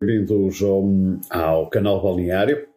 Bem-vindos ao, ao canal Balneário.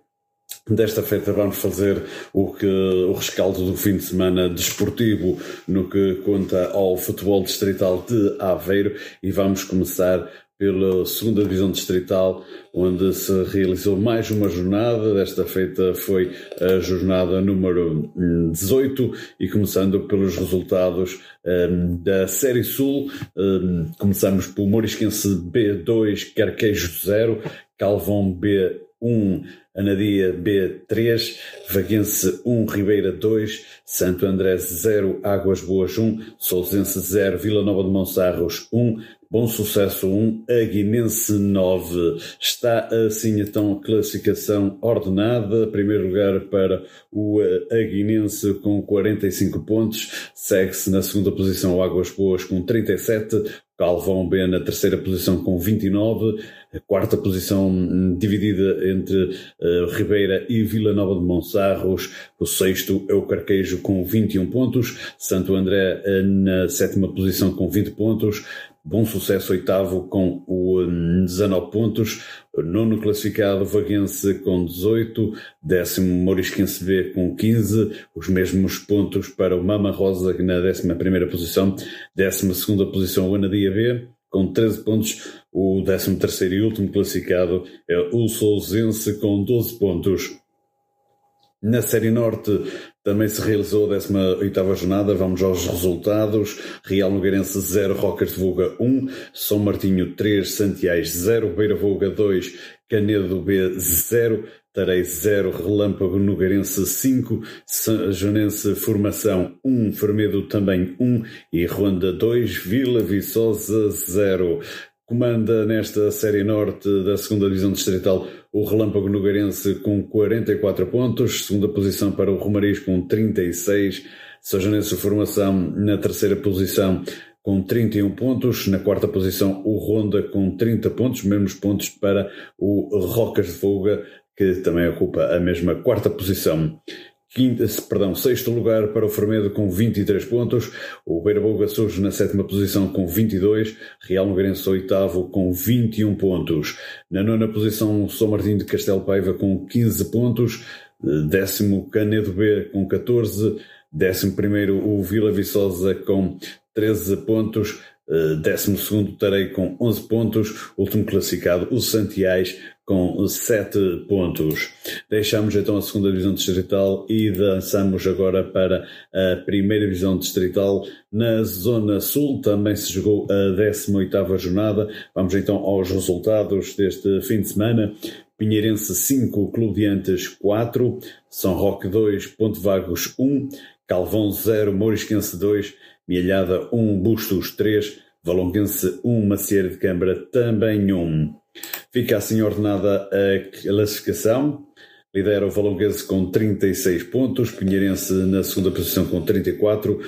Desta feita vamos fazer o, que, o rescaldo do fim de semana desportivo no que conta ao futebol distrital de Aveiro e vamos começar pela segunda divisão distrital, onde se realizou mais uma jornada. Desta feita foi a jornada número 18 e começando pelos resultados um, da Série Sul, um, começamos pelo Morisquense B2, Carquejo 0, Calvão B1, Anadia B3, Vaguense 1, Ribeira 2, Santo André 0, Águas Boas 1, Sousense 0, Vila Nova de Monsarros 1, Bom Sucesso 1, Aguinense 9. Está assim então a classificação ordenada. Primeiro lugar para o Aguinense com 45 pontos. Segue-se na segunda posição o Águas Boas com 37. Calvão B na terceira posição com 29. A quarta posição hum, dividida entre uh, Ribeira e Vila Nova de Monsarros. O sexto é o Carquejo com 21 pontos. Santo André uh, na sétima posição com 20 pontos. Bom sucesso oitavo com o 19 pontos, nono classificado Vaguense com 18, décimo Morisquense B com 15, os mesmos pontos para o Mama Rosa na décima primeira posição, décima segunda posição o Anadia B com 13 pontos, o décimo terceiro e último classificado é o Sousense com 12 pontos. Na Série Norte também se realizou a 18ª jornada, vamos aos resultados. Real Nogueirense 0, Rocas de Voga 1, São Martinho 3, Santiais 0, Beira Voga 2, Canedo B 0, Tarei 0, Relâmpago Nogueirense 5, Janense Formação 1, Fermedo também 1 e Ronda 2, Vila Viçosa 0. Comanda nesta Série Norte da segunda Divisão Distrital o Relâmpago Nogueirense com 44 pontos, segunda posição para o Romariz com 36, Sajanense Formação na terceira posição com 31 pontos, na quarta posição o Ronda com 30 pontos, mesmos pontos para o Rocas de Fuga, que também ocupa a mesma quarta posição. Quinta, perdão, sexto lugar para o Fermedo com 23 pontos, o Beira Boga surge na sétima posição com 22, Real Nogueirense oitavo com 21 pontos. Na nona posição, São Martinho de Castelo Paiva com 15 pontos, décimo Canedo B com 14, décimo primeiro o Vila Viçosa com 13 pontos, décimo segundo Tarei com 11 pontos, último classificado o Santiais com 7 pontos. Deixamos então a segunda divisão distrital e dançamos agora para a primeira divisão distrital. Na zona sul também se jogou a 18ª jornada. Vamos então aos resultados deste fim de semana. Pinheirense 5, Clube de Antes 4, São Roque 2, Ponte Vagos 1, Calvão 0, Mourisquense 2, Mielhada 1, Bustos 3, Valonguense 1, Macieira de Câmara também 1. Fica assim ordenada a classificação. Lidera o Valonguense com 36 pontos, Pinheirense na segunda posição com 34,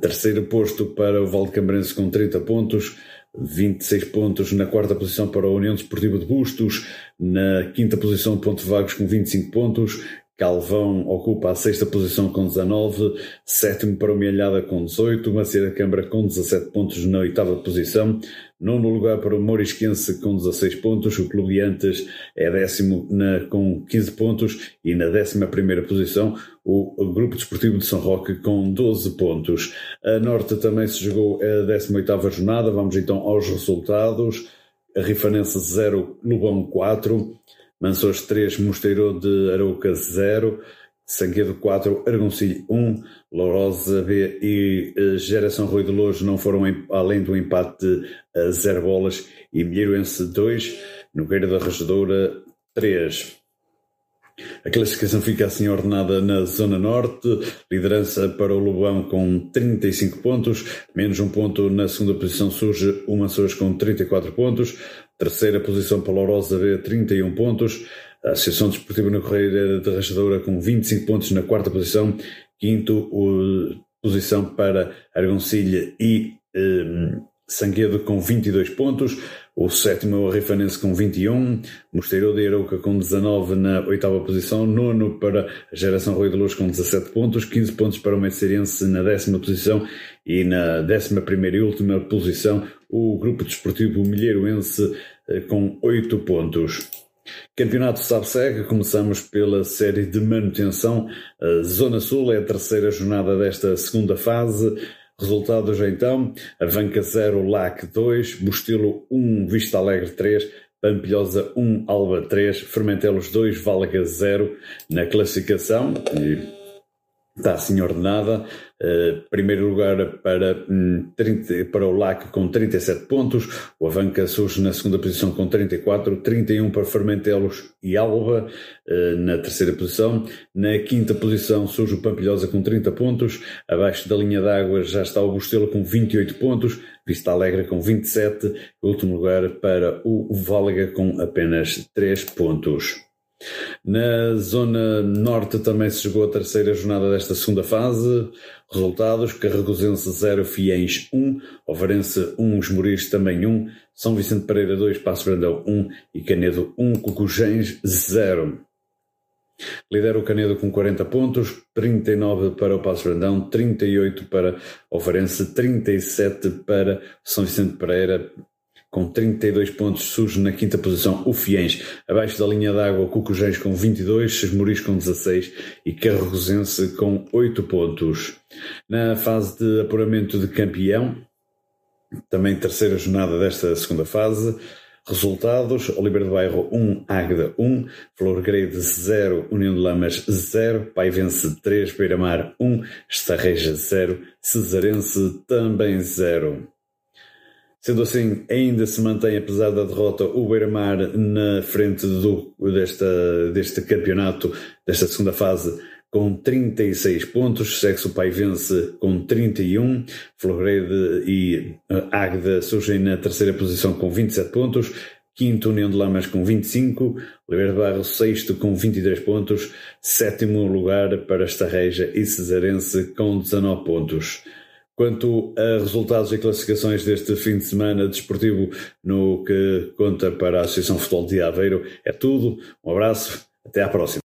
terceiro posto para o Valdecambrense com 30 pontos, 26 pontos na quarta posição para a União Desportiva de Bustos, na quinta posição Ponte Vagos com 25 pontos, Calvão ocupa a sexta posição com 19, sétimo para o Mielhada com 18, Maceira Câmara com 17 pontos na oitava posição, nono lugar para o Morisquense com 16 pontos, o Clube de Antes é décimo na, com 15 pontos e na décima primeira posição o, Grupo Desportivo de São Roque com 12 pontos. A Norte também se jogou a 18ª jornada, vamos então aos resultados. A Rifanense 0, Lubão 4, Mansores 3, Mosteiro de Arouca 0, Sanguedo 4, Argoncilho 1, Lourosa B e uh, Geração Rui de Lojo não foram além do empate a 0 bolas. E Milheiroense 2, Nogueira da Regedora 3. A classificação fica assim ordenada na Zona Norte, liderança para o Lobão com 35 pontos, menos um ponto na segunda posição surge o Mansores com 34 pontos, terceira posição para Lourosa B 31 pontos, a Associação Desportiva na Correia de Rachadora com 25 pontos na quarta posição, quinto o, posição para Argoncilha e um, Sanguedo com 22 pontos, o sétimo é o Rifanense com 21, Mosteiro de Arouca com 19 na oitava posição, nono para a Geração Rui de Luz com 17 pontos, 15 pontos para o Messeirense na décima posição e na décima primeira e última posição o Grupo Desportivo Milheiroense com 8 pontos. Campeonato Sabseg, começamos pela série de manutenção. A Zona Sul é a terceira jornada desta segunda fase. Resultados então: Avanca 0, LAC 2, Bustilo 1, Vista Alegre 3, Pampilhosa 1, Alba 3, Fermentelos 2, Valga 0 na classificação. E está assim ordenada. Uh, primeiro lugar para, um, 30, para o LAC com 37 pontos, o Avanca surge na segunda posição com 34, 31 para Fermentelos e Alba uh, na terceira posição. Na quinta posição surge o Pampilhosa com 30 pontos, abaixo da linha d'água já está o Bustelo com 28 pontos, Vista Alegre com 27, último lugar para o Válega com apenas 3 pontos. Na zona norte também se jogou a terceira jornada desta segunda fase. Resultados: Carregosense 0, Fiens 1, Ovarense 1, Esmoriz também 1, São Vicente Pereira 2, Passo Brandão 1 e Canedo 1, Cucujens 0. Lidera o Canedo com 40 pontos, 39 para o Passo Brandão, 38 para o Farense, 37 para São Vicente Pereira, com 32 pontos, surge na quinta posição o Fiens, abaixo da linha d'água Cucujens com 22, Sesmoris com 16 e Carrosense com 8 pontos. Na fase de apuramento de campeão, também terceira jornada desta segunda fase, Resultados: Oliveira do Bairro 1, Águeda 1, Flor Grade 0, União de Lamas 0, Paivense 3, Beira-Mar 1, Estarreja 0, Cesarense também 0. Sendo assim, ainda se mantém, apesar da derrota, o Beira-Mar na frente do, desta, deste campeonato, desta segunda fase, com 36 pontos. Sexo Pai vence com 31. Florede e uh, Águeda surgem na terceira posição com 27 pontos. Quinto, União de Lamas com 25. Oliveira de Barro, sexto com 23 pontos. Sétimo lugar para Estarreja e Cesarense com 19 pontos. Quanto a resultados e classificações deste fim de semana desportivo no que conta para a Associação Futebol de Aveiro, é tudo. Um abraço, até à próxima.